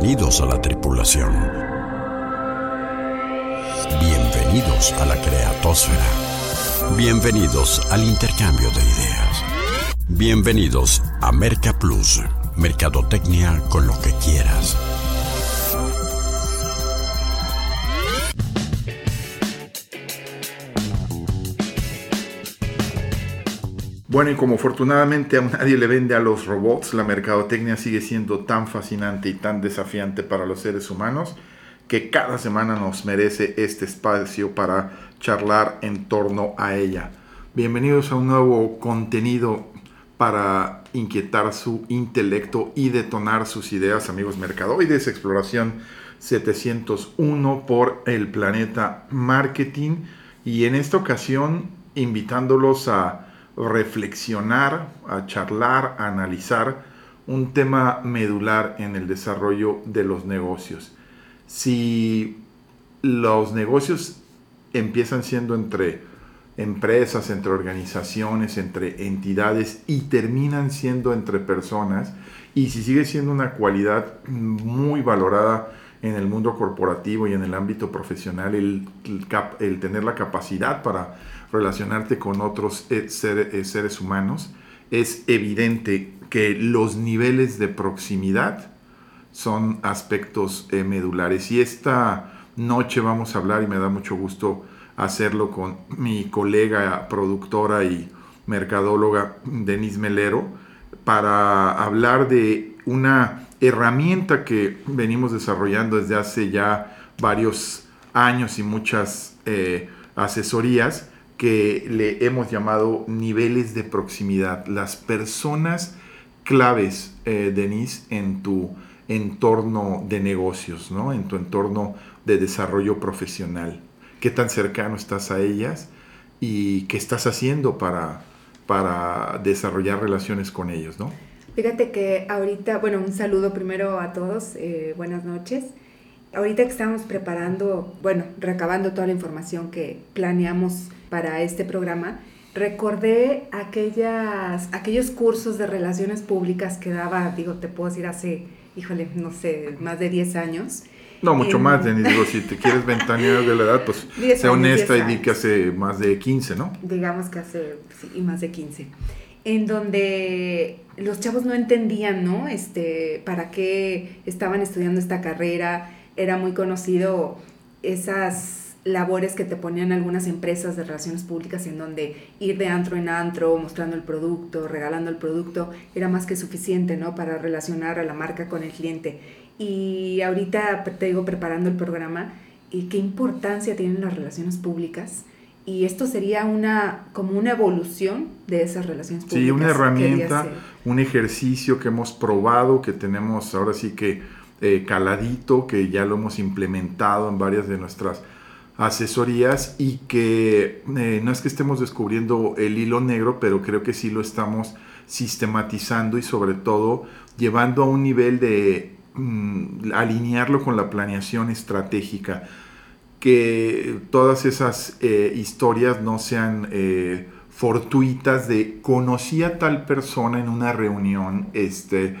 Bienvenidos a la tripulación. Bienvenidos a la creatosfera. Bienvenidos al intercambio de ideas. Bienvenidos a Merca Plus, Mercadotecnia con lo que quieras. Bueno, y como afortunadamente a nadie le vende a los robots, la mercadotecnia sigue siendo tan fascinante y tan desafiante para los seres humanos que cada semana nos merece este espacio para charlar en torno a ella. Bienvenidos a un nuevo contenido para inquietar su intelecto y detonar sus ideas, amigos mercadoides, exploración 701 por el planeta marketing y en esta ocasión invitándolos a reflexionar, a charlar, a analizar un tema medular en el desarrollo de los negocios. Si los negocios empiezan siendo entre empresas, entre organizaciones, entre entidades y terminan siendo entre personas, y si sigue siendo una cualidad muy valorada en el mundo corporativo y en el ámbito profesional, el, el tener la capacidad para relacionarte con otros eh, eh, seres humanos, es evidente que los niveles de proximidad son aspectos eh, medulares. Y esta noche vamos a hablar, y me da mucho gusto hacerlo con mi colega productora y mercadóloga Denise Melero, para hablar de una herramienta que venimos desarrollando desde hace ya varios años y muchas asesorías que le hemos llamado niveles de proximidad, las personas claves, eh, Denise, en tu entorno de negocios, ¿no? en tu entorno de desarrollo profesional. ¿Qué tan cercano estás a ellas y qué estás haciendo para, para desarrollar relaciones con ellos? ¿no? Fíjate que ahorita, bueno, un saludo primero a todos, eh, buenas noches. Ahorita que estamos preparando, bueno, recabando toda la información que planeamos para este programa, recordé aquellas, aquellos cursos de relaciones públicas que daba, digo, te puedo decir hace, híjole, no sé, más de 10 años. No, mucho más, Denis. Digo, si te quieres ventanear de la edad, pues sea honesta y di que hace más de 15, ¿no? Digamos que hace, sí, más de 15. En donde los chavos no entendían, ¿no? Este, para qué estaban estudiando esta carrera. Era muy conocido esas labores que te ponían algunas empresas de relaciones públicas en donde ir de antro en antro, mostrando el producto, regalando el producto, era más que suficiente, ¿no? Para relacionar a la marca con el cliente. Y ahorita te digo, preparando el programa, y qué importancia tienen las relaciones públicas. Y esto sería una, como una evolución de esas relaciones públicas. Sí, una herramienta, un ejercicio que hemos probado, que tenemos ahora sí que eh, caladito, que ya lo hemos implementado en varias de nuestras asesorías y que eh, no es que estemos descubriendo el hilo negro, pero creo que sí lo estamos sistematizando y sobre todo llevando a un nivel de mm, alinearlo con la planeación estratégica, que todas esas eh, historias no sean eh, fortuitas de conocí a tal persona en una reunión, este,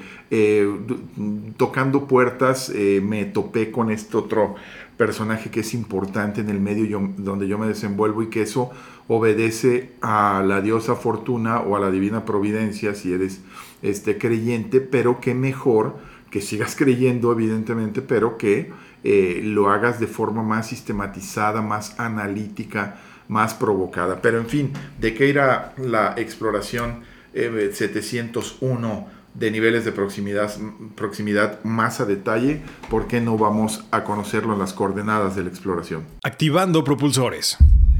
tocando puertas, me topé con este otro personaje que es importante en el medio donde yo me desenvuelvo y que eso obedece a la diosa fortuna o a la divina providencia si eres este creyente, pero que mejor que sigas creyendo evidentemente, pero que eh, lo hagas de forma más sistematizada, más analítica, más provocada. Pero en fin, ¿de qué irá la exploración 701? Eh, de niveles de proximidad, proximidad más a detalle, ¿por qué no vamos a conocerlo en las coordenadas de la exploración? Activando propulsores.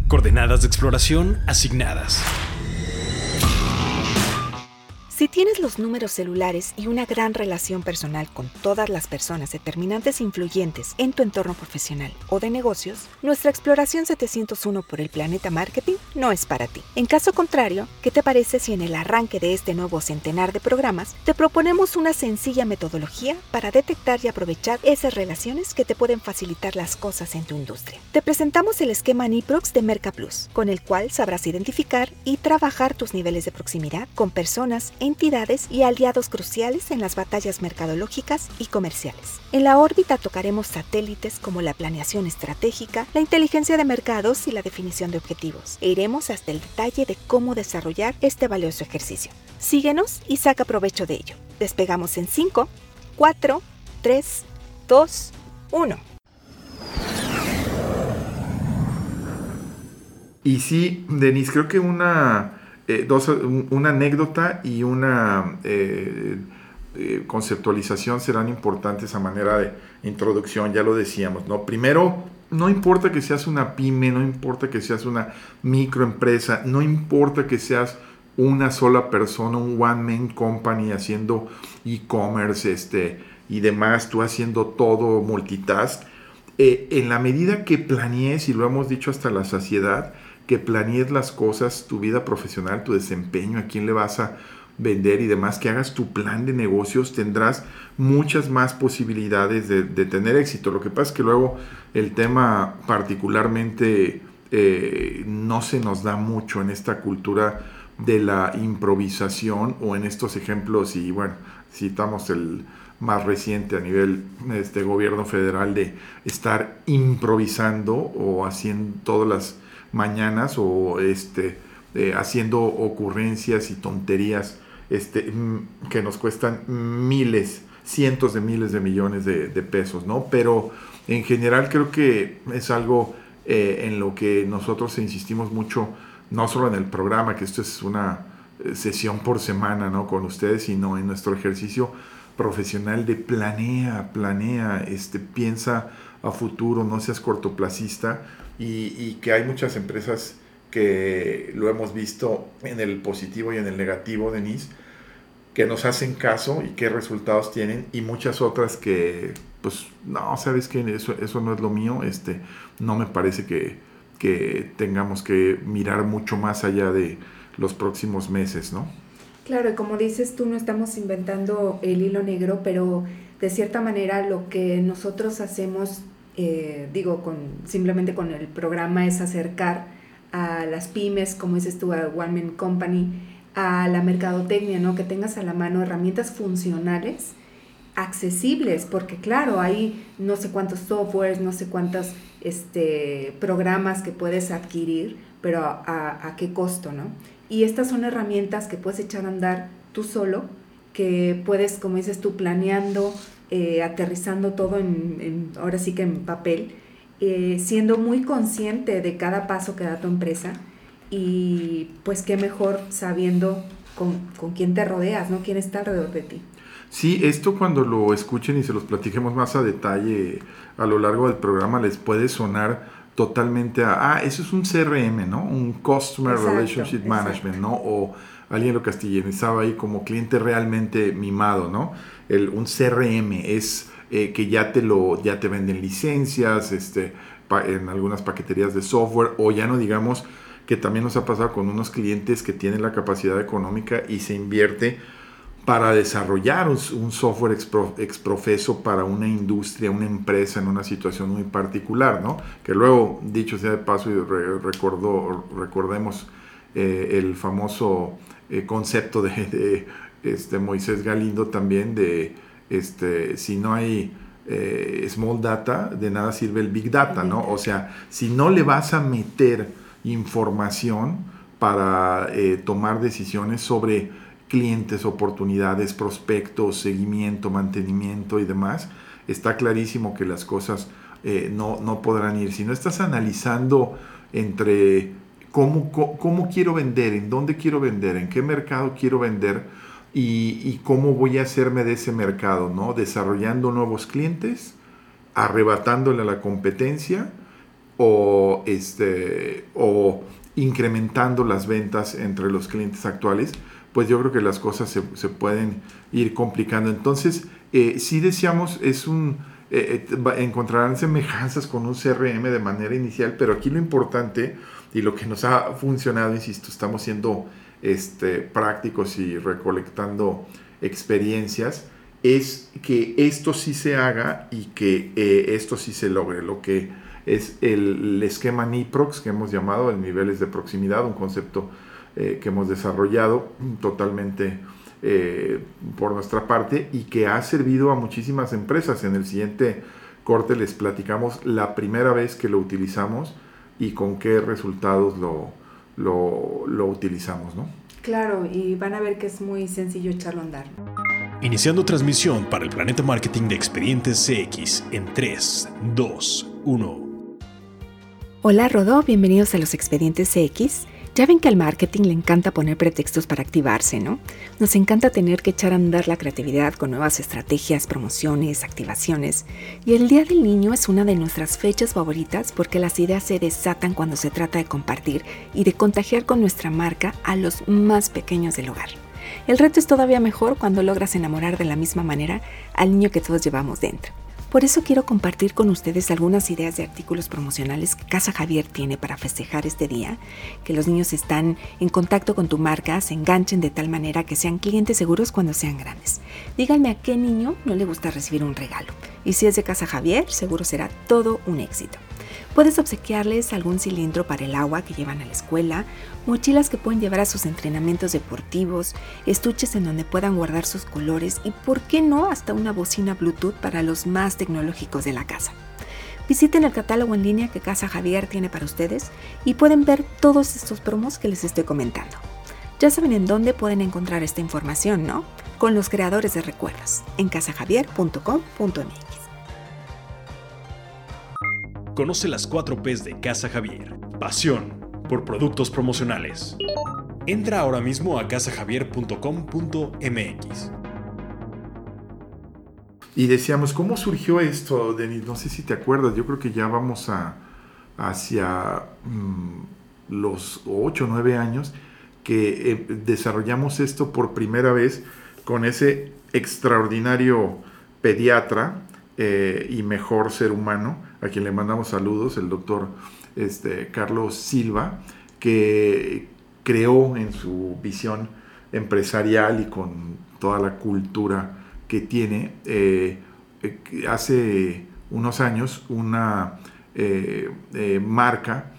Coordenadas de exploración asignadas. Si tienes los números celulares y una gran relación personal con todas las personas determinantes e influyentes en tu entorno profesional o de negocios, nuestra exploración 701 por el planeta marketing no es para ti. En caso contrario, ¿qué te parece si en el arranque de este nuevo centenar de programas te proponemos una sencilla metodología para detectar y aprovechar esas relaciones que te pueden facilitar las cosas en tu industria? Te presentamos el esquema NIPROX de Merca Plus, con el cual sabrás identificar y trabajar tus niveles de proximidad con personas en entidades y aliados cruciales en las batallas mercadológicas y comerciales. En la órbita tocaremos satélites como la planeación estratégica, la inteligencia de mercados y la definición de objetivos, e iremos hasta el detalle de cómo desarrollar este valioso ejercicio. Síguenos y saca provecho de ello. Despegamos en 5, 4, 3, 2, 1. Y sí, Denise, creo que una, eh, dos, una anécdota y una eh, eh, conceptualización serán importantes a manera de introducción, ya lo decíamos, ¿no? Primero, no importa que seas una pyme, no importa que seas una microempresa, no importa que seas una sola persona, un one man company haciendo e-commerce este, y demás, tú haciendo todo multitask, en la medida que planees, y lo hemos dicho hasta la saciedad, que planees las cosas, tu vida profesional, tu desempeño, a quién le vas a vender y demás, que hagas tu plan de negocios, tendrás muchas más posibilidades de, tener éxito. Lo que pasa es que luego el tema particularmente eh, no se nos da mucho en esta cultura de la improvisación o en estos ejemplos y bueno, citamos el más reciente a nivel este gobierno federal de estar improvisando o haciendo todas las mañanas o este, eh, haciendo ocurrencias y tonterías este, que nos cuestan miles, cientos de miles de millones de, pesos, ¿no? Pero en general creo que es algo eh, en lo que nosotros insistimos mucho, no solo en el programa, que esto es una eh, sesión por semana, ¿no? Con ustedes, sino en nuestro ejercicio profesional de planea, planea, este, piensa a futuro, no seas cortoplacista. Y, que hay muchas empresas que lo hemos visto en el positivo y en el negativo, Denise, que nos hacen caso y qué resultados tienen. Y muchas otras que pues no, sabes que eso, eso no es lo mío, este, no me parece que, que tengamos que mirar mucho más allá de los próximos meses, ¿no? Claro, y como dices tú, no estamos inventando el hilo negro, pero de cierta manera lo que nosotros hacemos eh, digo, con, simplemente con el programa es acercar a las pymes, como dices tú, a One Man Company, a la mercadotecnia, ¿no? Que tengas a la mano herramientas funcionales, accesibles, porque claro, hay no sé cuántos softwares, no sé cuántos este, programas que puedes adquirir, pero a, a qué costo, ¿no? Y estas son herramientas que puedes echar a andar tú solo, que puedes, como dices tú, planeando, eh, aterrizando todo en, ahora sí que en papel, eh, siendo muy consciente de cada paso que da tu empresa y pues qué mejor sabiendo con, con quién te rodeas, ¿no? ¿Quién está alrededor de ti? Sí, esto cuando lo escuchen y se los platiquemos más a detalle a lo largo del programa les puede sonar totalmente a, ah, eso es un CRM, ¿no? Un Customer Relationship Management, ¿no? O alguien lo castellanizaba ahí como cliente realmente mimado, ¿no? un CRM es eh, que ya te, lo, ya te venden licencias este, en algunas paqueterías de software o ya no digamos que también nos ha pasado con unos clientes que tienen la capacidad económica y se invierte para desarrollar un, software exprofeso para una industria, una empresa en una situación muy particular, ¿no? Que luego, dicho sea de paso, y recordó, recordemos eh, el famoso eh, concepto de, este, Moisés Galindo también de este, si no hay eh, small data, de nada sirve el big data, ¿no? O sea, si no le vas a meter información para eh, tomar decisiones sobre clientes, oportunidades, prospectos, seguimiento, mantenimiento y demás, está clarísimo que las cosas no, no podrán ir. Si no estás analizando entre cómo, quiero vender, en dónde quiero vender, en qué mercado quiero vender, y, cómo voy a hacerme de ese mercado, ¿no? Desarrollando nuevos clientes, arrebatándole a la competencia o, este, o incrementando las ventas entre los clientes actuales, pues yo creo que las cosas se, pueden ir complicando. Entonces, eh, si deseamos, es un, eh, eh, encontrarán semejanzas con un CRM de manera inicial, pero aquí lo importante y lo que nos ha funcionado, insisto, estamos siendo este, prácticos y recolectando experiencias, es que esto sí se haga y que eh, esto sí se logre. Lo que es el, esquema NIPROX que hemos llamado, el niveles de proximidad, un concepto eh, que hemos desarrollado totalmente eh, por nuestra parte y que ha servido a muchísimas empresas. En el siguiente corte les platicamos la primera vez que lo utilizamos y con qué resultados lo, lo, utilizamos, ¿no? Claro, y van a ver que es muy sencillo echarlo a andar. Iniciando transmisión para el Planeta Marketing de Expedientes CX en 3, 2, 1. Hola Rodó, bienvenidos a los Expedientes CX. Ya ven que al marketing le encanta poner pretextos para activarse, ¿no? Nos encanta tener que echar a andar la creatividad con nuevas estrategias, promociones, activaciones. Y el Día del Niño es una de nuestras fechas favoritas porque las ideas se desatan cuando se trata de compartir y de contagiar con nuestra marca a los más pequeños del hogar. El reto es todavía mejor cuando logras enamorar de la misma manera al niño que todos llevamos dentro. Por eso quiero compartir con ustedes algunas ideas de artículos promocionales que Casa Javier tiene para festejar este día, que los niños están en contacto con tu marca, se enganchen de tal manera que sean clientes seguros cuando sean grandes. Díganme a qué niño no le gusta recibir un regalo. Y si es de Casa Javier, seguro será todo un éxito. Puedes obsequiarles algún cilindro para el agua que llevan a la escuela, mochilas que pueden llevar a sus entrenamientos deportivos, estuches en donde puedan guardar sus colores y, por qué no, hasta una bocina Bluetooth para los más tecnológicos de la casa. Visiten el catálogo en línea que Casa Javier tiene para ustedes y pueden ver todos estos promos que les estoy comentando. Ya saben en dónde pueden encontrar esta información, ¿no? Con los creadores de recuerdos, en casajavier.com.mx. Conoce las 4 P's de Casa Javier. Pasión por productos promocionales. Entra ahora mismo a casajavier.com.mx. Y decíamos, ¿cómo surgió esto, Denis? No sé si te acuerdas, yo creo que ya vamos a hacia mm, los 8 o 9 años que eh, desarrollamos esto por primera vez con ese extraordinario pediatra eh, y mejor ser humano, a quien le mandamos saludos, el doctor este, Carlos Silva, que creó en su visión empresarial y con toda la cultura que tiene, eh, eh, hace unos años una marca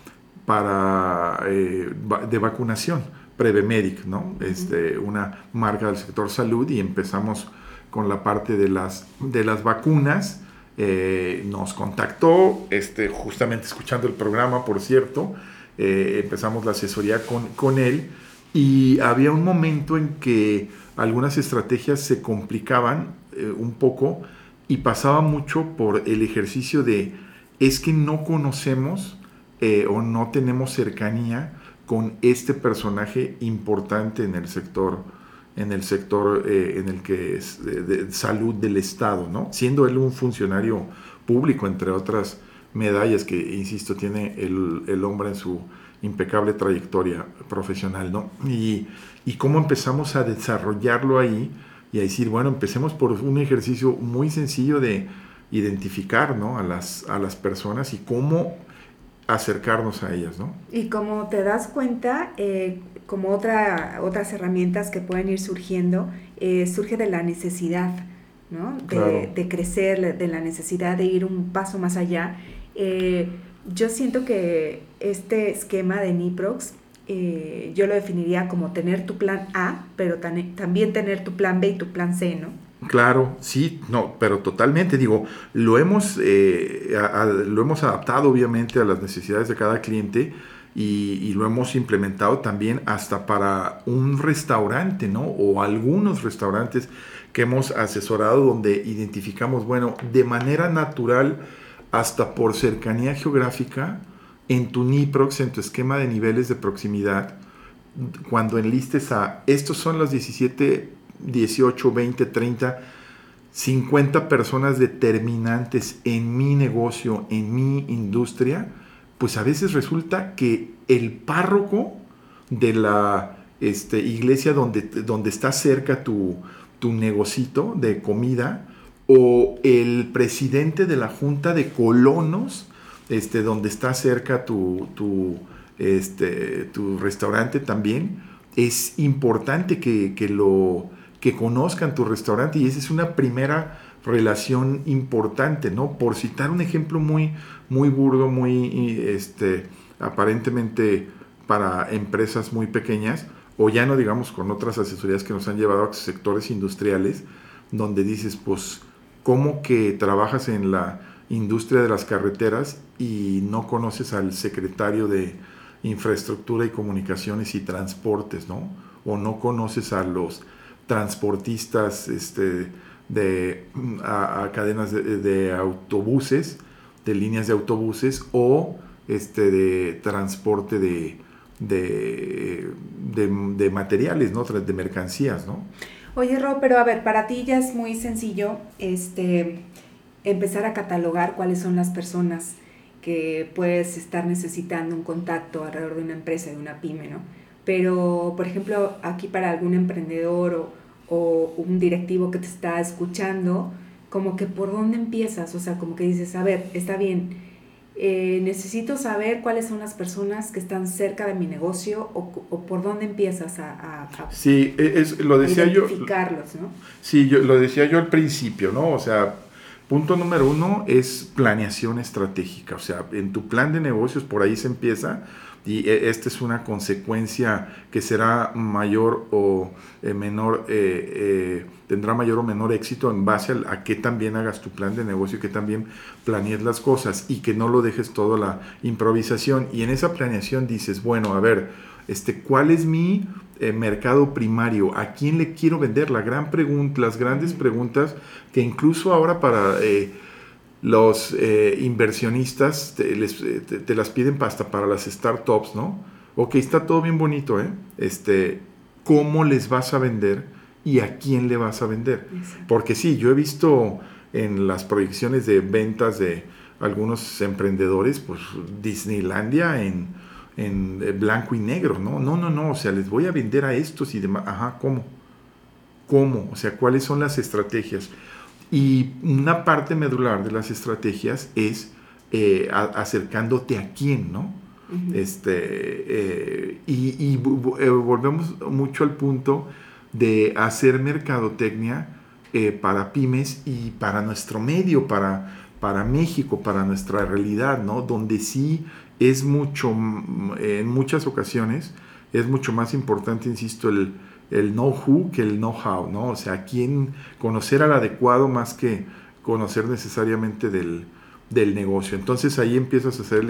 para, de vacunación, Prevemedic, ¿no? Este, una marca del sector salud y empezamos con la parte de las, de las vacunas. Eh, nos contactó, este, justamente escuchando el programa, por cierto, eh, empezamos la asesoría con, con él y había un momento en que algunas estrategias se complicaban eh, un poco y pasaba mucho por el ejercicio de es que no conocemos o no tenemos cercanía con este personaje importante en el sector en el sector eh, en el que es de, salud del Estado, ¿no? Siendo él un funcionario público, entre otras medallas que, insisto, tiene el, el hombre en su impecable trayectoria profesional, ¿no? Y, y, cómo empezamos a desarrollarlo ahí y a decir, bueno, empecemos por un ejercicio muy sencillo de identificar, ¿no? A las, a las personas y cómo acercarnos a ellas, ¿no? Y como te das cuenta, eh, como otra, otras herramientas que pueden ir surgiendo, eh, surge de la necesidad, ¿no? De, crecer, de la necesidad de ir un paso más allá. Eh, yo siento que este esquema de Niprox, yo lo definiría como tener tu plan A, pero también tener tu plan B y tu plan C, ¿no? Claro, sí, no, pero totalmente, digo, lo hemos, eh, lo hemos adaptado obviamente a las necesidades de cada cliente y, lo hemos implementado también hasta para un restaurante, ¿no? O algunos restaurantes que hemos asesorado donde identificamos, bueno, de manera natural, hasta por cercanía geográfica, en tu NIPROX, en tu esquema de niveles de proximidad, cuando enlistes a, estos son los 17 18, 20, 30, 50 personas determinantes en mi negocio, en mi industria, pues a veces resulta que el párroco de la este, iglesia donde, donde está cerca tu, tu negocito de comida, o el presidente de la junta de colonos, este, donde está cerca tu, tu, este, tu restaurante también, es importante que, que lo que conozcan tu restaurante y esa es una primera relación importante, ¿no? Por citar un ejemplo muy, muy burdo, muy, este, aparentemente para empresas muy pequeñas o ya no digamos con otras asesorías que nos han llevado a sectores industriales, donde dices, pues, ¿cómo que trabajas en la industria de las carreteras y no conoces al secretario de infraestructura y comunicaciones y transportes, ¿no? O no conoces a los transportistas este, de a, cadenas de, autobuses, de líneas de autobuses o este, de transporte de, de, materiales, ¿no? de mercancías. ¿no? Oye, Ro, pero a ver, para ti ya es muy sencillo este, empezar a catalogar cuáles son las personas que puedes estar necesitando un contacto alrededor de una empresa, de una pyme, ¿no? Pero, por ejemplo, aquí para algún emprendedor o, o un directivo que te está escuchando, como que por dónde empiezas, o sea, como que dices, a ver, está bien, eh, necesito saber cuáles son las personas que están cerca de mi negocio o, por dónde empiezas a, sí, e, es, lo decía identificarlos, ¿no? Sí, yo, lo decía yo al principio, ¿no? O sea, punto número uno es planeación estratégica, o sea, en tu plan de negocios por ahí se empieza y e, esta es una consecuencia que será mayor o eh, menor, eh, eh, tendrá mayor o menor éxito en base a, a, que también hagas tu plan de negocio, que también planees las cosas y que no lo dejes todo la improvisación. Y en esa planeación dices, bueno, a ver, este, ¿cuál es mi mercado primario? ¿A quién le quiero vender? La gran pregunta, las grandes preguntas que incluso ahora para los eh, inversionistas eh, te, las piden hasta para las startups, ¿no? Ok, está todo bien bonito, ¿eh? Este, ¿Cómo les vas a vender y a quién le vas a vender? Porque sí, yo he visto en las proyecciones de ventas de algunos emprendedores, pues Disneylandia en, en blanco y negro, ¿no? No, no, no, o sea, les voy a vender a estos y demás. Ajá, ¿cómo? ¿Cómo? O sea, ¿cuáles son las estrategias? Y una parte medular de las estrategias es eh, acercándote a quién, ¿no? este, eh, y, eh, volvemos mucho al punto de hacer mercadotecnia para pymes y para nuestro medio, para, para México, para nuestra realidad, ¿no? Donde sí es mucho, en muchas ocasiones, es mucho más importante, insisto, el, el know-who que el know-how, ¿no? O sea, quién conocer al adecuado más que conocer necesariamente del, negocio. Entonces ahí empiezas a hacer el,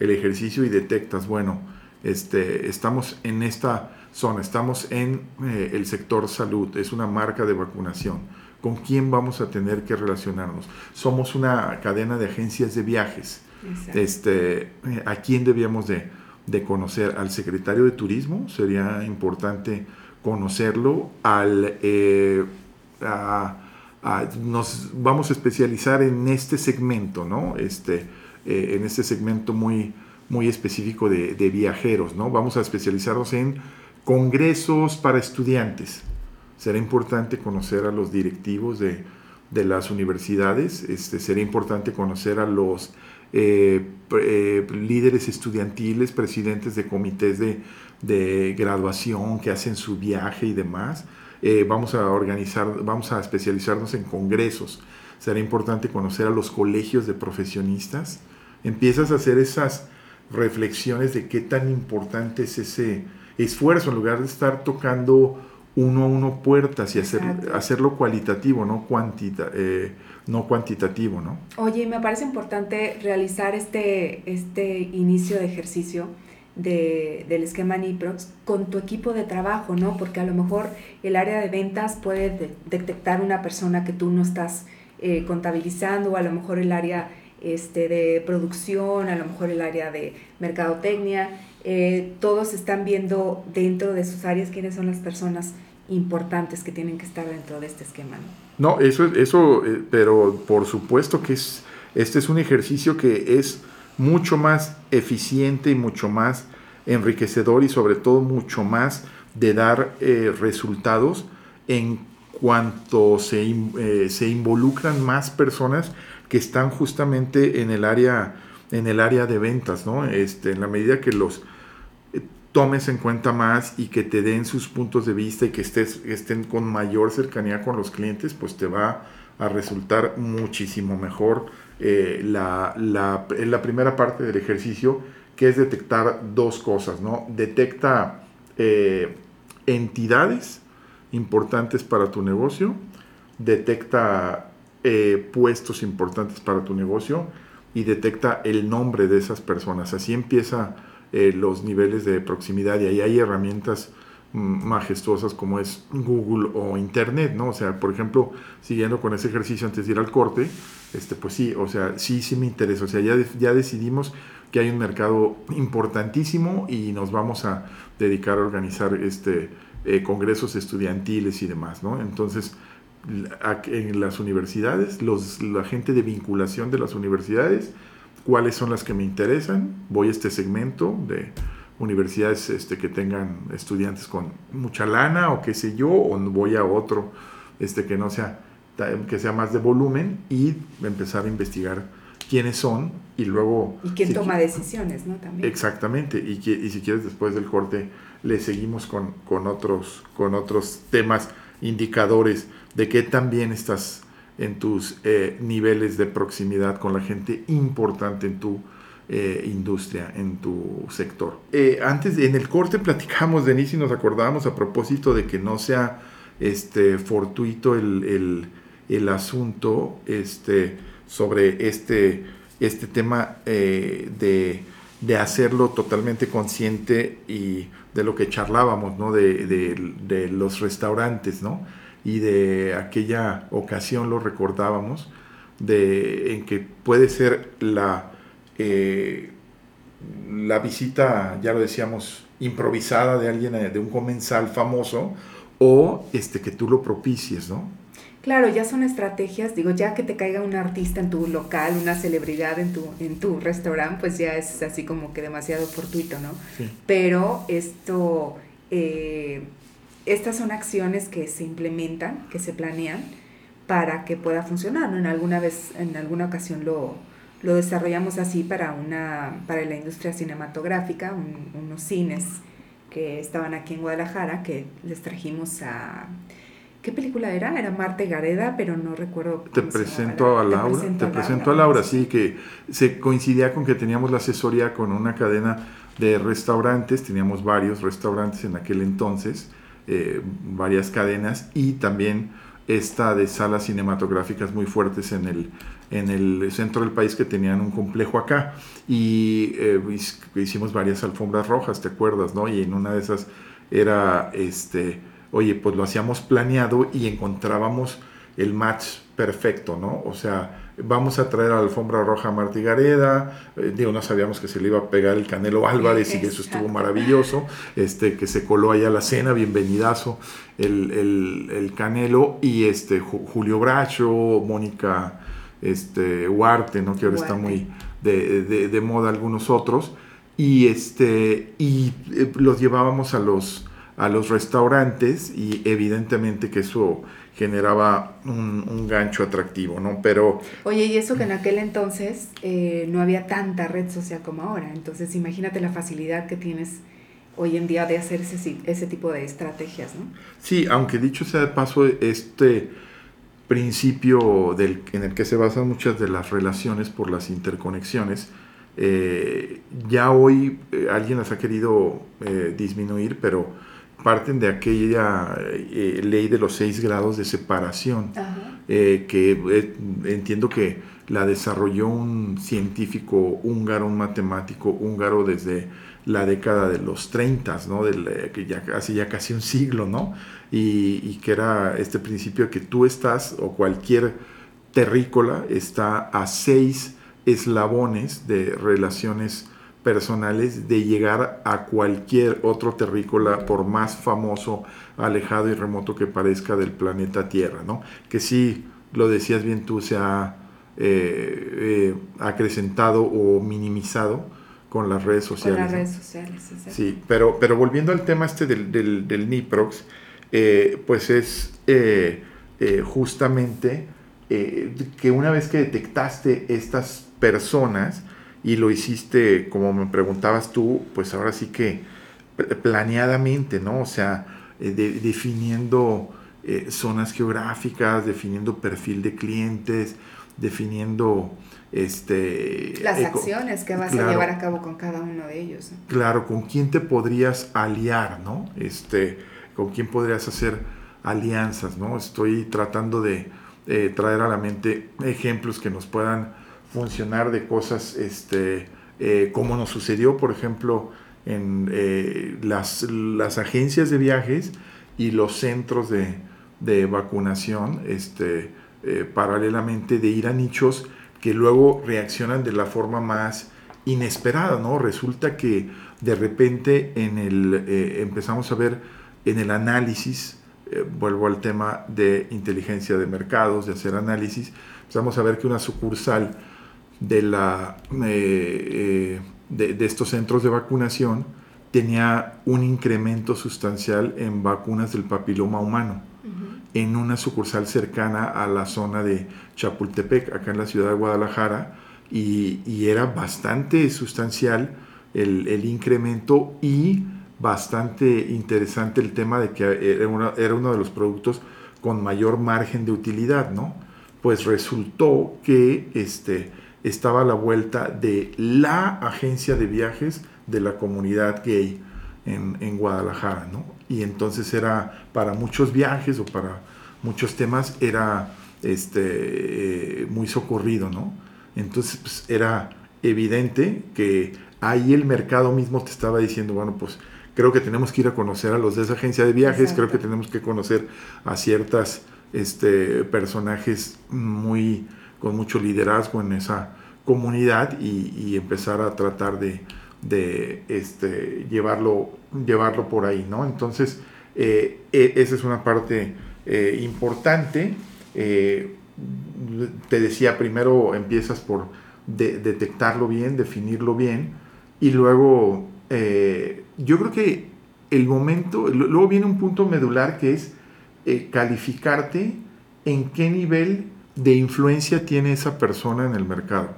el, ejercicio y detectas, bueno, este, estamos en esta zona, estamos en eh, el sector salud, es una marca de vacunación. ¿Con quién vamos a tener que relacionarnos? Somos una cadena de agencias de viajes. Este, eh, ¿A quién debíamos de de conocer al secretario de Turismo, sería importante conocerlo, al, eh, nos vamos a especializar en este segmento, ¿no? Este, eh, en este segmento muy, muy específico de, viajeros, ¿no? Vamos a especializarnos en congresos para estudiantes. Será importante conocer a los directivos de, de las universidades, este, sería importante conocer a los eh, eh, líderes estudiantiles, presidentes de comités de, graduación que hacen su viaje y demás. Eh, vamos a organizar, vamos a especializarnos en congresos. Será importante conocer a los colegios de profesionistas. Empiezas a hacer esas reflexiones de qué tan importante es ese esfuerzo en lugar de estar tocando uno a uno puertas y hacer, hacerlo cualitativo, no cuantita, no cuantitativo, ¿no? Oye, me parece importante realizar este, este inicio de ejercicio de, del esquema NIPROX con tu equipo de trabajo, ¿no? Porque a lo mejor el área de ventas puede detectar una persona que tú no estás eh, contabilizando, o a lo mejor el área este, de producción, a lo mejor el área de mercadotecnia. Eh, todos están viendo dentro de sus áreas quiénes son las personas importantes que tienen que estar dentro de este esquema. No, no eso, eso eh, pero por supuesto que es, este es un ejercicio que es mucho más eficiente y mucho más enriquecedor y sobre todo mucho más de dar eh, resultados en cuanto se, se, involucran más personas que están justamente en el área en el área de ventas, ¿no? Este, en la medida que los tomes en cuenta más y que te den sus puntos de vista y que estés, estén con mayor cercanía con los clientes, pues te va a resultar muchísimo mejor eh, la, la, primera parte del ejercicio, que es detectar dos cosas, ¿no? Detecta eh, entidades importantes para tu negocio, detecta eh, puestos importantes para tu negocio y detecta el nombre de esas personas. Así empieza eh, los niveles de proximidad y ahí hay herramientas mm, majestuosas como es Google o Internet, ¿no? O sea, por ejemplo, siguiendo con ese ejercicio antes de ir al corte, este, pues sí, o sea, sí, sí me interesa. O sea, ya, ya decidimos que hay un mercado importantísimo y nos vamos a dedicar a organizar este, eh, congresos estudiantiles y demás, ¿no? Entonces, en las universidades, los, la gente de vinculación de las universidades, cuáles son las que me interesan, voy a este segmento de universidades este, que tengan estudiantes con mucha lana o qué sé yo, o voy a otro este, que no sea, que sea más de volumen y empezar a investigar quiénes son y luego... Y quién toma decisiones, ¿no? También. Exactamente, y, que, y si quieres después del corte le seguimos con, con, otros, con otros temas, indicadores de que también estás en tus eh, niveles de proximidad con la gente importante en tu eh, industria, en tu sector. Eh, antes, en el corte platicamos, Denise, y nos acordábamos a propósito de que no sea este, fortuito el, el, asunto este, sobre este, este tema de, de, hacerlo totalmente consciente y de lo que charlábamos, ¿no? De, de, de los restaurantes, ¿no? Y de aquella ocasión lo recordábamos, de, en que puede ser la, eh, la visita, ya lo decíamos, improvisada de alguien, eh, de un comensal famoso, o este, que tú lo propicies, ¿no? Claro, ya son estrategias, digo, ya que te caiga un artista en tu local, una celebridad en tu, en tu restaurante, pues ya es así como que demasiado fortuito, ¿no? Pero esto eh, estas son acciones que se implementan, que se planean para que pueda funcionar. En alguna vez, en alguna ocasión lo, lo desarrollamos así para una, para la industria cinematográfica, unos cines que estaban aquí en Guadalajara, que les trajimos a ¿Qué película era? Era Marte Gareda, pero no recuerdo. Te presento a Laura. Te presento, a Laura, sí, que se coincidía con que teníamos la asesoría con una cadena de restaurantes, teníamos varios restaurantes en aquel entonces, eh, varias cadenas y también esta de salas cinematográficas muy fuertes en el, en el centro del país que tenían un complejo acá. Y eh, hicimos varias alfombras rojas, ¿te acuerdas? ¿no? Y en una de esas era, este, oye, pues lo hacíamos planeado y encontrábamos el match perfecto, ¿no? O sea, vamos a traer a la alfombra roja a Martí Gareda, eh, digo, no sabíamos que se le iba a pegar el Canelo Álvarez y que eso estuvo maravilloso, este, que se coló allá a la cena, bienvenidazo el, el, Canelo, y este, Julio Bracho, Mónica este, Huarte, ¿no? que ahora está muy de, de, moda algunos otros, y, este, y eh, los llevábamos a los, a los restaurantes y evidentemente que eso generaba un, gancho atractivo, ¿no? Pero... Oye, y eso que en aquel entonces eh, no había tanta red social como ahora, entonces imagínate la facilidad que tienes hoy en día de hacer ese, ese tipo de estrategias, ¿no? Sí, aunque dicho sea de paso, este principio del, en el que se basan muchas de las relaciones por las interconexiones, eh, ya hoy eh, alguien las ha querido disminuir, pero parten de aquella eh, ley de los seis grados de separación, eh, que eh, entiendo que la desarrolló un científico húngaro, un matemático húngaro desde la década de los 30, ¿no? que ya, hace ya casi un siglo, ¿no? Y, y, que era este principio de que tú estás, o cualquier terrícola, está a seis eslabones de relaciones personales de llegar a cualquier otro terrícola, por más famoso, alejado y remoto que parezca del planeta Tierra, ¿no? Que sí, lo decías bien tú, se ha eh, eh, acrecentado o minimizado con las redes sociales. Con las redes sociales, Sí, pero, pero volviendo al tema este del, del, del NIPROX, eh, pues es justamente que una vez que detectaste estas personas, y lo hiciste, como me preguntabas tú, pues ahora sí que planeadamente, ¿no? O sea, eh, definiendo eh, zonas geográficas, definiendo perfil de clientes, definiendo este, Las eco- acciones que vas claro. a llevar a cabo con cada uno de ellos. Claro, con quién te podrías aliar, ¿no? Este, con quién podrías hacer alianzas, ¿no? Estoy tratando de eh, traer a la mente ejemplos que nos puedan funcionar de cosas, este, eh, como nos sucedió, por ejemplo, en eh, las, las agencias de viajes y los centros de, de vacunación, este, eh, paralelamente de ir a nichos que luego reaccionan de la forma más inesperada, ¿no? Resulta que de repente en el, eh, empezamos a ver en el análisis, vuelvo al tema de inteligencia de mercados, de hacer análisis, empezamos a ver que una sucursal de, la, eh, eh, de, de estos centros de vacunación tenía un incremento sustancial en vacunas del papiloma humano en una sucursal cercana a la zona de Chapultepec, acá en la ciudad de Guadalajara, y, y era bastante sustancial el, el incremento y bastante interesante el tema de que era, una- era uno de los productos con mayor margen de utilidad, ¿no? Pues resultó que este, estaba a la vuelta de la agencia de viajes de la comunidad gay en, en Guadalajara, ¿no? Y entonces era para muchos viajes o para muchos temas era este, eh, muy socorrido, ¿no? Entonces pues, era evidente que ahí el mercado mismo te estaba diciendo, bueno, pues creo que tenemos que ir a conocer a los de esa agencia de viajes, Exacto. creo que tenemos que conocer a ciertas este, personajes muy con mucho liderazgo en esa comunidad y, empezar a tratar de, este, llevarlo, llevarlo por ahí, ¿no? Entonces, eh, e- esa es una parte eh, importante. Eh, te decía, primero empiezas por de- detectarlo bien, definirlo bien, y luego yo creo que el momento, luego viene un punto medular que es calificarte en qué nivel de influencia tiene esa persona en el mercado.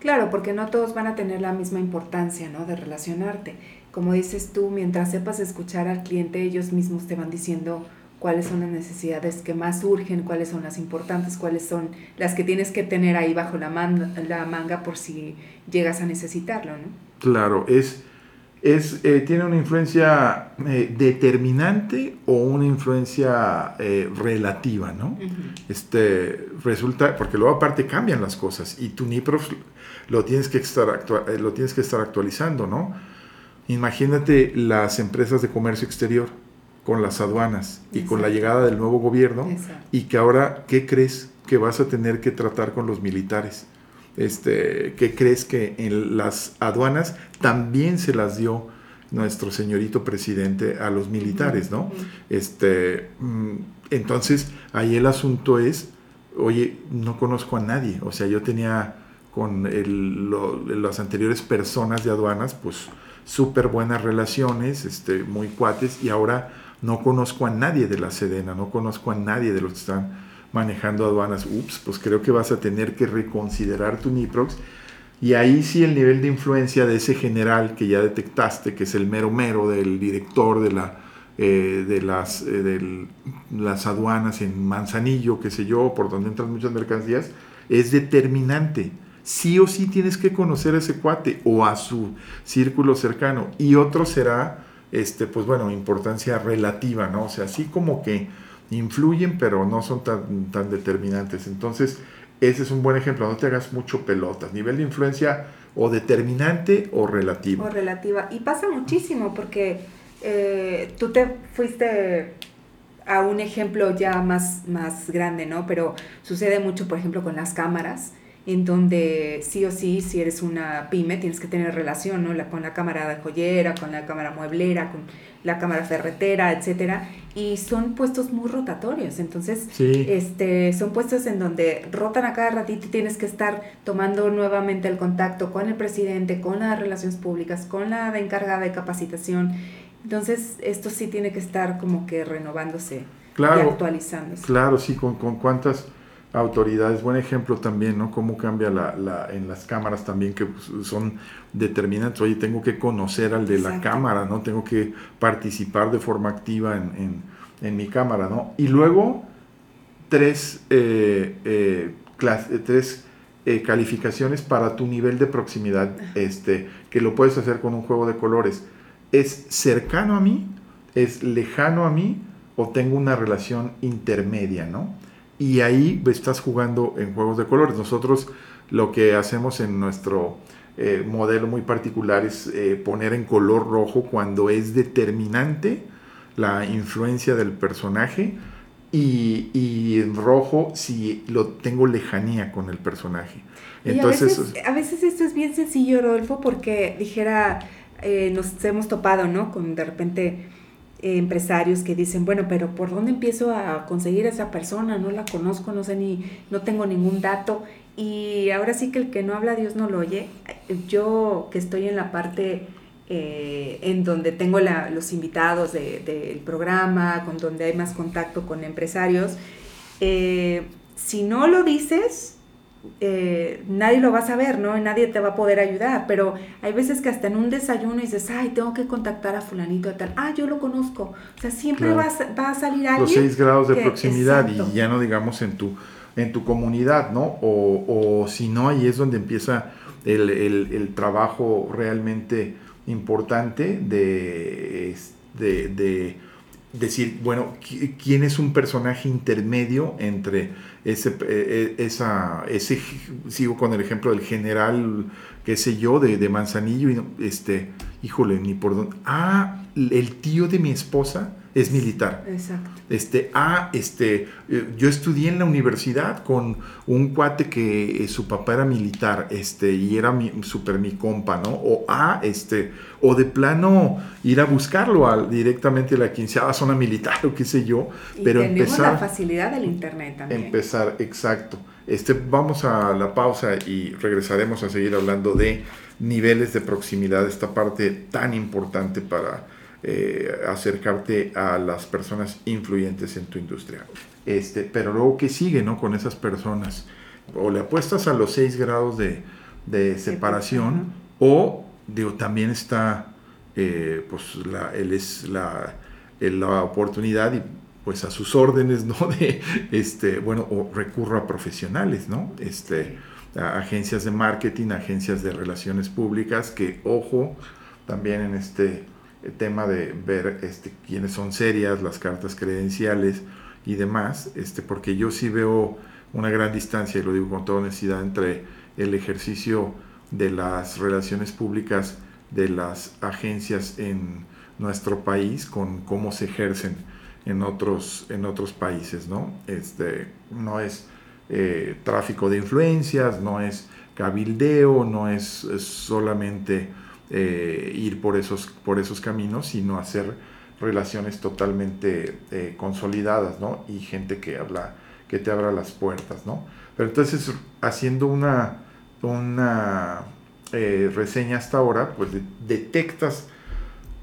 Claro, porque no todos van a tener la misma importancia, ¿no? De relacionarte. Como dices tú, mientras sepas escuchar al cliente, ellos mismos te van diciendo cuáles son las necesidades que más urgen, cuáles son las importantes, cuáles son las que tienes que tener ahí bajo la, man- la manga por si llegas a necesitarlo, ¿no? Claro, es, es, eh, tiene una influencia eh, determinante o una influencia eh, relativa, ¿no? Este, resulta, porque luego aparte cambian las cosas y tu NIPROF lo tienes que estar, actua- lo tienes que estar actualizando, ¿no? Imagínate las empresas de comercio exterior con las aduanas y con la llegada del nuevo gobierno Exacto. y que ahora, ¿qué crees que vas a tener que tratar con los militares? Este, ¿Qué crees que en las aduanas también se las dio nuestro señorito presidente a los militares, ¿no? Este, mm, entonces, ahí el asunto es, oye, no conozco a nadie, o sea, yo tenía con el- lo- las anteriores personas de aduanas, pues súper buenas relaciones, este, muy cuates, y ahora no conozco a nadie de la Sedena, no conozco a nadie de los que están manejando aduanas. Ups, pues creo que vas a tener que reconsiderar tu NIPROX. Y ahí sí el nivel de influencia de ese general que ya detectaste, que es el mero mero del director de, la, eh, de las, eh, las aduanas en Manzanillo, qué sé yo, por donde entran muchas mercancías, es determinante. Sí o sí tienes que conocer a ese cuate o a su círculo cercano. Y otro será, este, pues bueno, importancia relativa, ¿no? O sea, así como que influyen, pero no son tan, tan determinantes. Entonces, ese es un buen ejemplo. No te hagas mucho pelotas. Nivel de influencia o determinante o relativo. O relativa. Y pasa muchísimo porque eh, tú te fuiste a un ejemplo ya más, más grande, ¿no? Pero sucede mucho, por ejemplo, con las cámaras, en donde sí o sí, si eres una pyme, tienes que tener relación, ¿no? La- con la cámara de joyera, con la cámara mueblera, con la cámara ferretera, etcétera. Y son puestos muy rotatorios. Entonces, Sí. este, son puestos en donde rotan a cada ratito y tienes que estar tomando nuevamente el contacto con el presidente, con las relaciones públicas, con la de encargada de capacitación. Entonces, esto sí tiene que estar como que renovándose y actualizándose. claro, sí, con, con cuántas autoridades. Buen ejemplo también, ¿no? Cómo cambia la, la- en las cámaras también, que pues, son determinantes. Oye, tengo que conocer al de la cámara, ¿no? Tengo que participar de forma activa en, en- en mi cámara, ¿no? Y luego, tres eh, eh, tres eh, calificaciones para tu nivel de proximidad, este, que lo puedes hacer con un juego de colores. ¿Es cercano a mí? ¿Es lejano a mí? ¿O tengo una relación intermedia, no? Y ahí estás jugando en juegos de colores. Nosotros lo que hacemos en nuestro eh, modelo muy particular es eh, poner en color rojo cuando es determinante la influencia del personaje y, en rojo si lo tengo lejanía con el personaje. Entonces, a veces, esto es bien sencillo, Rodolfo, porque dijera, eh, nos hemos topado, ¿no? Con de repente empresarios que dicen, bueno, pero ¿por dónde empiezo a conseguir a esa persona? No la conozco, no sé ni, no tengo ningún dato. Y ahora sí que el que no habla Dios no lo oye. Yo que estoy en la parte eh, en donde tengo los invitados del programa, con donde hay más contacto con empresarios. Eh, si no lo dices, eh, nadie lo va a saber, ¿no? nadie te va a poder ayudar, pero hay veces que hasta en un desayuno dices, ay, tengo que contactar a fulanito de tal, ah, yo lo conozco, o sea, siempre va, a, salir alguien. Los seis grados de proximidad y ya no digamos en tu, en tu comunidad, ¿no? O, si no, ahí es donde empieza el, el trabajo realmente importante de, de, decir, bueno, ¿quién es un personaje intermedio entre ese, e, e, esa, ese, sigo con el ejemplo del general, qué sé yo, de, de Manzanillo, y este, híjole, ni por dónde, ah, el tío de mi esposa es militar. Exacto. Este, ah, este, eh, yo estudié en la universidad con un cuate que eh, su papá era militar, este, y era mi, super mi compa, ¿no? O ah, este, o de plano ir a buscarlo directamente a la quinceava zona militar o qué sé yo, pero tenemos empezar. la facilidad del internet también. Empezar, exacto. Este, vamos a la pausa y regresaremos a seguir hablando de niveles de proximidad, esta parte tan importante para eh, acercarte a las personas influyentes en tu industria. Este, pero luego, ¿qué sigue no? con esas personas? O le apuestas a los 6 grados de, separación, o digo, también está eh, pues, la, él es la, la oportunidad y pues a sus órdenes, ¿no? De, este, bueno, o recurro a profesionales, ¿no? Este, a agencias de marketing, agencias de relaciones públicas, que ojo, también en este el tema de ver este, quiénes son serias, las cartas credenciales y demás, este, porque yo sí veo una gran distancia, y lo digo con toda honestidad, entre el ejercicio de las relaciones públicas de las agencias en nuestro país con cómo se ejercen en otros, en otros países, ¿no? Este, no es eh, tráfico de influencias, no es cabildeo, no es solamente eh, ir por esos, por esos caminos, sino hacer relaciones totalmente eh, consolidadas, ¿no? Y gente que habla, que te abra las puertas, ¿no? Pero entonces, haciendo una, una eh, reseña hasta ahora, pues detectas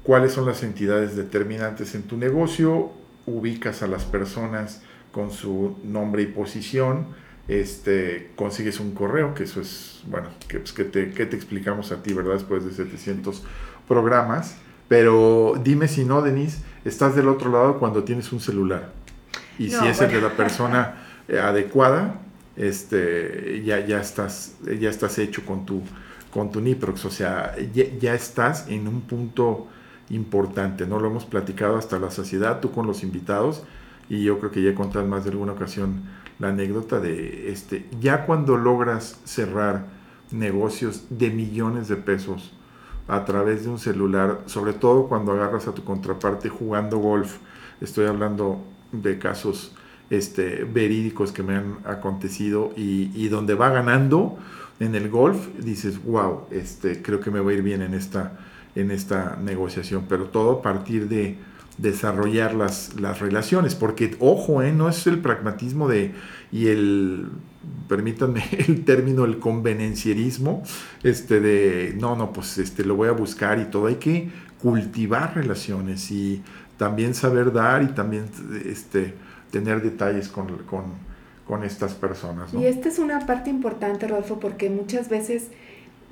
cuáles son las entidades determinantes en tu negocio, ubicas a las personas con su nombre y posición, este, consigues un correo, que eso es, bueno, que, pues, que, te, que te explicamos a ti, ¿verdad? Después de 700 programas. Pero dime si no, Denise, estás del otro lado cuando tienes un celular. Y si es el de la persona eh, adecuada, este, ya, ya, estás, ya estás hecho con tu, con tu Niprox. O sea, ya, ya, estás en un punto importante. No lo hemos platicado hasta la saciedad, tú con los invitados. Y yo creo que ya he contado más de alguna ocasión la anécdota de este, ya cuando logras cerrar negocios de millones de pesos a través de un celular, sobre todo cuando agarras a tu contraparte jugando golf, estoy hablando de casos este, verídicos que me han acontecido y, donde va ganando en el golf, dices, wow, este, creo que me va a ir bien en esta, en esta negociación, pero todo a partir de desarrollar las, las relaciones, porque ojo, ¿eh? no es el pragmatismo de y el permítanme el término el convenencierismo este de no no pues este lo voy a buscar y todo hay que cultivar relaciones y también saber dar y también este tener detalles con, con, estas personas y esta es una parte importante Rodolfo porque muchas veces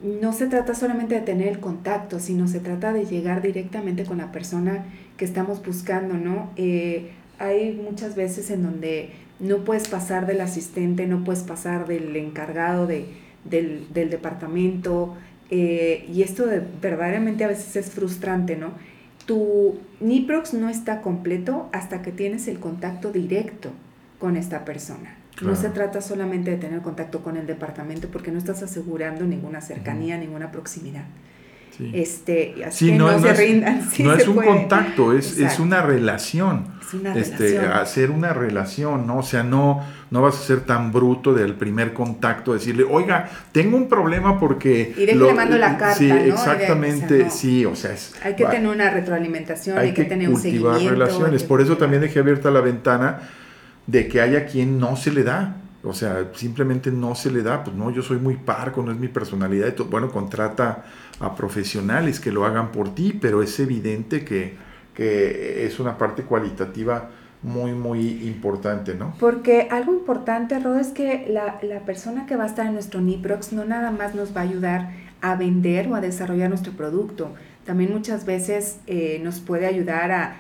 no se trata solamente de tener el contacto, sino se trata de llegar directamente con la persona que estamos buscando, ¿no? Eh, hay muchas veces en donde no puedes pasar del asistente, no puedes pasar del encargado de, del, del departamento, eh, y esto de, verdaderamente a veces es frustrante, ¿no? Tu NIPROX no está completo hasta que tienes el contacto directo con esta persona. No se trata solamente de tener contacto con el departamento porque no estás asegurando ninguna cercanía, ninguna proximidad. Este, así que no, se rindan. no es un contacto, es, es, una relación. Es una este, relación. Hacer una relación, ¿no? O sea, no, no vas a ser tan bruto del primer contacto, decirle, oiga, tengo un problema porque... La carta, Sí, exactamente, sí, o sea, es, Hay que tener una retroalimentación, hay, que, tener un seguimiento. relaciones, por eso también dejé abierta la ventana de que haya quien no se le da. O sea, simplemente no se le da, pues no, yo soy muy parco, no es mi personalidad. Bueno, contrata a profesionales que lo hagan por ti, pero es evidente que, que es una parte cualitativa muy, muy importante, ¿no? Porque algo importante, Rod, es que la, la, persona que va a estar en nuestro NIPROX no nada más nos va a ayudar a vender o a desarrollar nuestro producto, también muchas veces eh, nos puede ayudar a,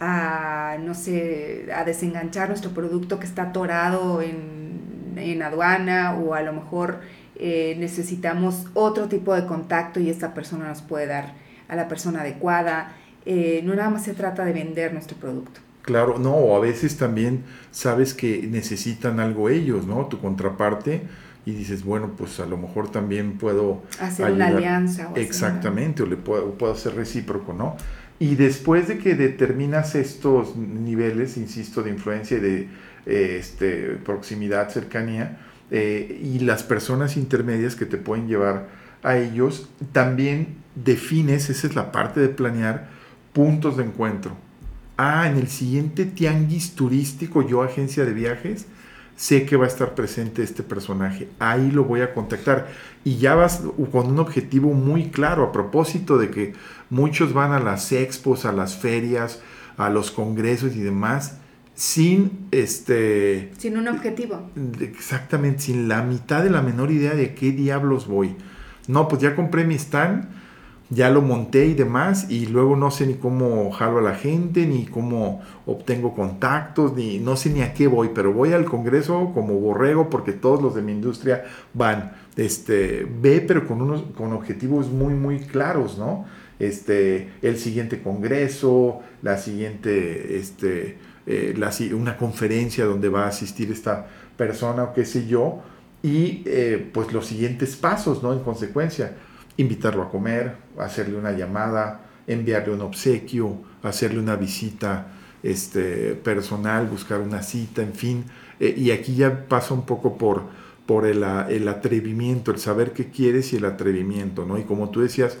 a, no sé, a desenganchar nuestro producto que está atorado en, en aduana o a lo mejor eh, necesitamos otro tipo de contacto y esta persona nos puede dar a la persona adecuada. Eh, no nada más se trata de vender nuestro producto. Claro, no, a veces también sabes que necesitan algo ellos, ¿no? Tu contraparte y dices, bueno, pues a lo mejor también puedo hacer una alianza. O Exactamente, o le puedo, puedo hacer recíproco, ¿no? Y después de que determinas estos niveles, insisto, de influencia y de eh, este, proximidad, cercanía, eh, y las personas intermedias que te pueden llevar a ellos, también defines, esa es la parte de planear, puntos de encuentro. Ah, en el siguiente tianguis turístico, yo agencia de viajes, sé que va a estar presente este personaje, ahí lo voy a contactar. Y ya vas con un objetivo muy claro a propósito de que muchos van a las expos, a las ferias, a los congresos y demás sin este sin un objetivo. Exactamente, sin la mitad de la menor idea de qué diablos voy. No, pues ya compré mi stand, ya lo monté y demás y luego no sé ni cómo jalo a la gente, ni cómo obtengo contactos, ni no sé ni a qué voy, pero voy al congreso como borrego porque todos los de mi industria van. Este, ve pero con unos con objetivos muy muy claros, ¿no? Este, el siguiente congreso, la siguiente este eh, una conferencia donde va a asistir esta persona o qué sé yo, y eh, pues los siguientes pasos, ¿no? En consecuencia, invitarlo a comer, hacerle una llamada, enviarle un obsequio, hacerle una visita este, personal, buscar una cita, en fin. Eh, y aquí ya pasa un poco por, por el, el, atrevimiento, el saber qué quieres y el atrevimiento, ¿no? Y como tú decías,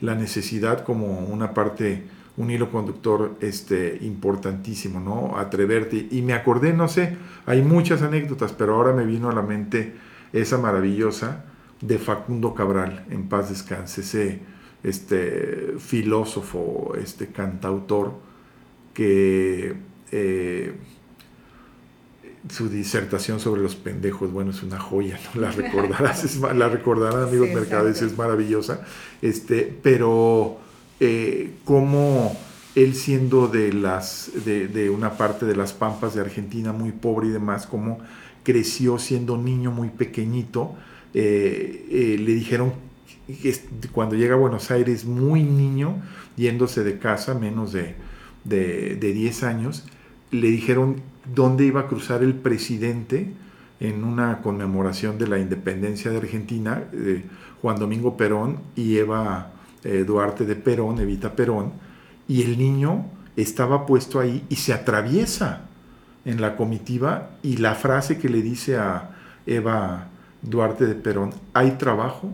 la necesidad como una parte un hilo conductor este, importantísimo, ¿no? Atreverte. Y me acordé, no sé, hay muchas anécdotas, pero ahora me vino a la mente esa maravillosa de Facundo Cabral, en paz descanse, ese este, filósofo, este cantautor, que eh, su disertación sobre los pendejos, bueno, es una joya, ¿no? La recordarás, es, la recordarán amigos sí, es maravillosa, este, pero eh, cómo él siendo de, las, de, una parte de las pampas de Argentina muy pobre y demás, cómo creció siendo niño muy pequeñito, eh, eh, le dijeron cuando llega a Buenos Aires muy niño, yéndose de casa, menos de, de, 10 años, le dijeron dónde iba a cruzar el presidente en una conmemoración de la independencia de Argentina, Juan Domingo Perón y Eva eh, Duarte de Perón, Evita Perón, y el niño estaba puesto ahí y se atraviesa en la comitiva y la frase que le dice a Eva Duarte de Perón, hay trabajo,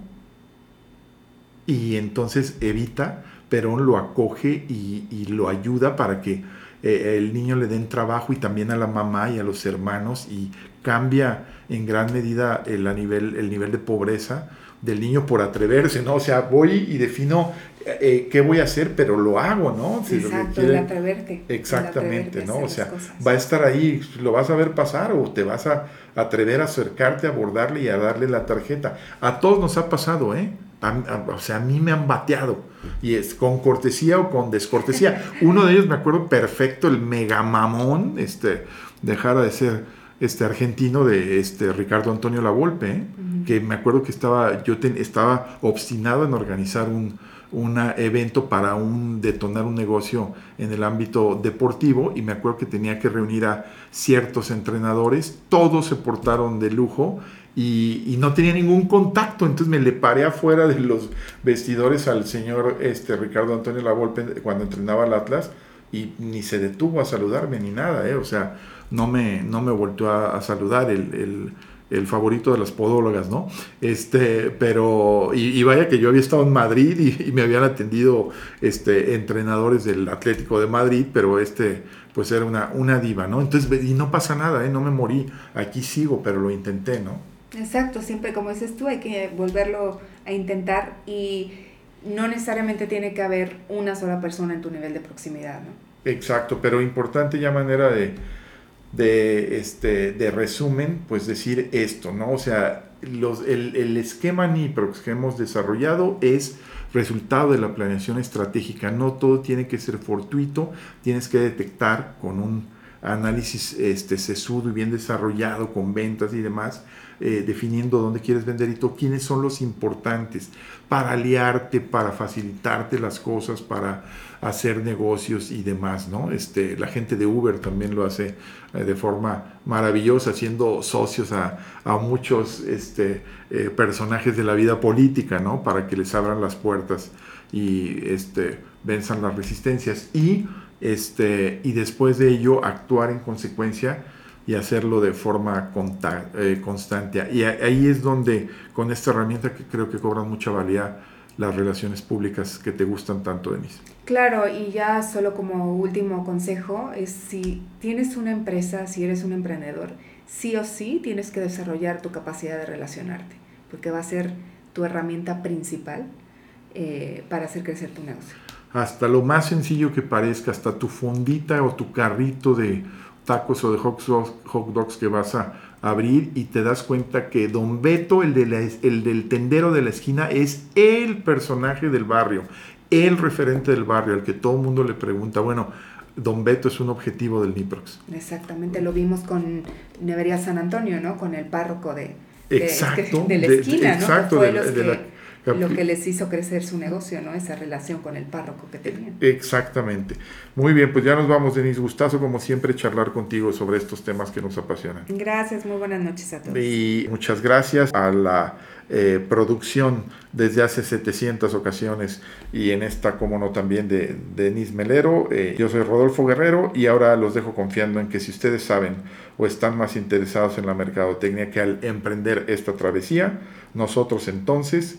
y entonces Evita Perón lo acoge y, lo ayuda para que eh, el niño le den trabajo y también a la mamá y a los hermanos y cambia en gran medida el, nivel, el nivel de pobreza del niño por atreverse, ¿no? O sea, voy y defino eh, qué voy a hacer, pero lo hago, ¿no? Exacto, el atreverte. Exactamente, ¿no? O sea, va a estar ahí, lo vas a ver pasar o te vas a atrever a acercarte, a abordarle y a darle la tarjeta. A todos nos ha pasado, ¿eh? O sea, a mí me han bateado. Y es con cortesía o con descortesía. Uno de ellos me acuerdo perfecto, el megamamón, este, dejara de ser este argentino de este Ricardo Antonio Lavolpe, ¿eh? que me acuerdo que estaba, yo estaba obstinado en organizar un, un evento para un, detonar un negocio en el ámbito deportivo y me acuerdo que tenía que reunir a ciertos entrenadores, todos se portaron de lujo y, no tenía ningún contacto, entonces me le paré afuera de los vestidores al señor este, Ricardo Antonio Lavolpe cuando entrenaba al Atlas y ni se detuvo a saludarme ni nada, ¿eh? o sea, no me, no me volvió a, saludar el el favorito de las podólogas, ¿no? Este, pero, y, vaya que yo había estado en Madrid y, me habían atendido este, entrenadores del Atlético de Madrid, pero este, pues era una, una diva, ¿no? Entonces, y no pasa nada, ¿eh? No me morí, aquí sigo, pero lo intenté, ¿no? Exacto, siempre como dices tú, hay que volverlo a intentar y no necesariamente tiene que haber una sola persona en tu nivel de proximidad, ¿no? Exacto, pero importante ya manera de de, este, de resumen, pues decir esto, ¿no? O sea, los, el, el, esquema NIPROX que hemos desarrollado es resultado de la planeación estratégica. No todo tiene que ser fortuito, tienes que detectar con un análisis este, sesudo y bien desarrollado, con ventas y demás, eh, definiendo dónde quieres vender y quiénes son los importantes para aliarte, para facilitarte las cosas, para hacer negocios y demás, ¿no? Este, la gente de Uber también lo hace eh, de forma maravillosa, siendo socios a, muchos este, eh, personajes de la vida política, ¿no? Para que les abran las puertas y este, venzan las resistencias y, este, y después de ello actuar en consecuencia y hacerlo de forma eh, constante. Y ahí es donde con esta herramienta que creo que cobran mucha valía las relaciones públicas que te gustan tanto, Denise. Claro, y ya solo como último consejo es si tienes una empresa, si eres un emprendedor, sí o sí tienes que desarrollar tu capacidad de relacionarte, porque va a ser tu herramienta principal eh, para hacer crecer tu negocio. Hasta lo más sencillo que parezca, hasta tu fondita o tu carrito de tacos o de hot dogs, que vas a abrir y te das cuenta que Don Beto, el, de el del tendero de la esquina, es el personaje del barrio, el referente del barrio, al que todo el mundo le pregunta, bueno, Don Beto es un objetivo del NIPROX. Exactamente, lo vimos con Nevería San Antonio, ¿no? Con el párroco de, exacto, de, la esquina, ¿no? Exacto, de, la lo que les hizo crecer su negocio, ¿no? Esa relación con el párroco que tenían. Exactamente. Muy bien, pues ya nos vamos, Denise. Gustazo, como siempre, charlar contigo sobre estos temas que nos apasionan. Gracias, muy buenas noches a todos. Y muchas gracias a la eh, producción desde hace 700 ocasiones y en esta, como no, también de, Denise Melero. Eh, yo soy Rodolfo Guerrero y ahora los dejo confiando en que si ustedes saben o están más interesados en la mercadotecnia que al emprender esta travesía, nosotros entonces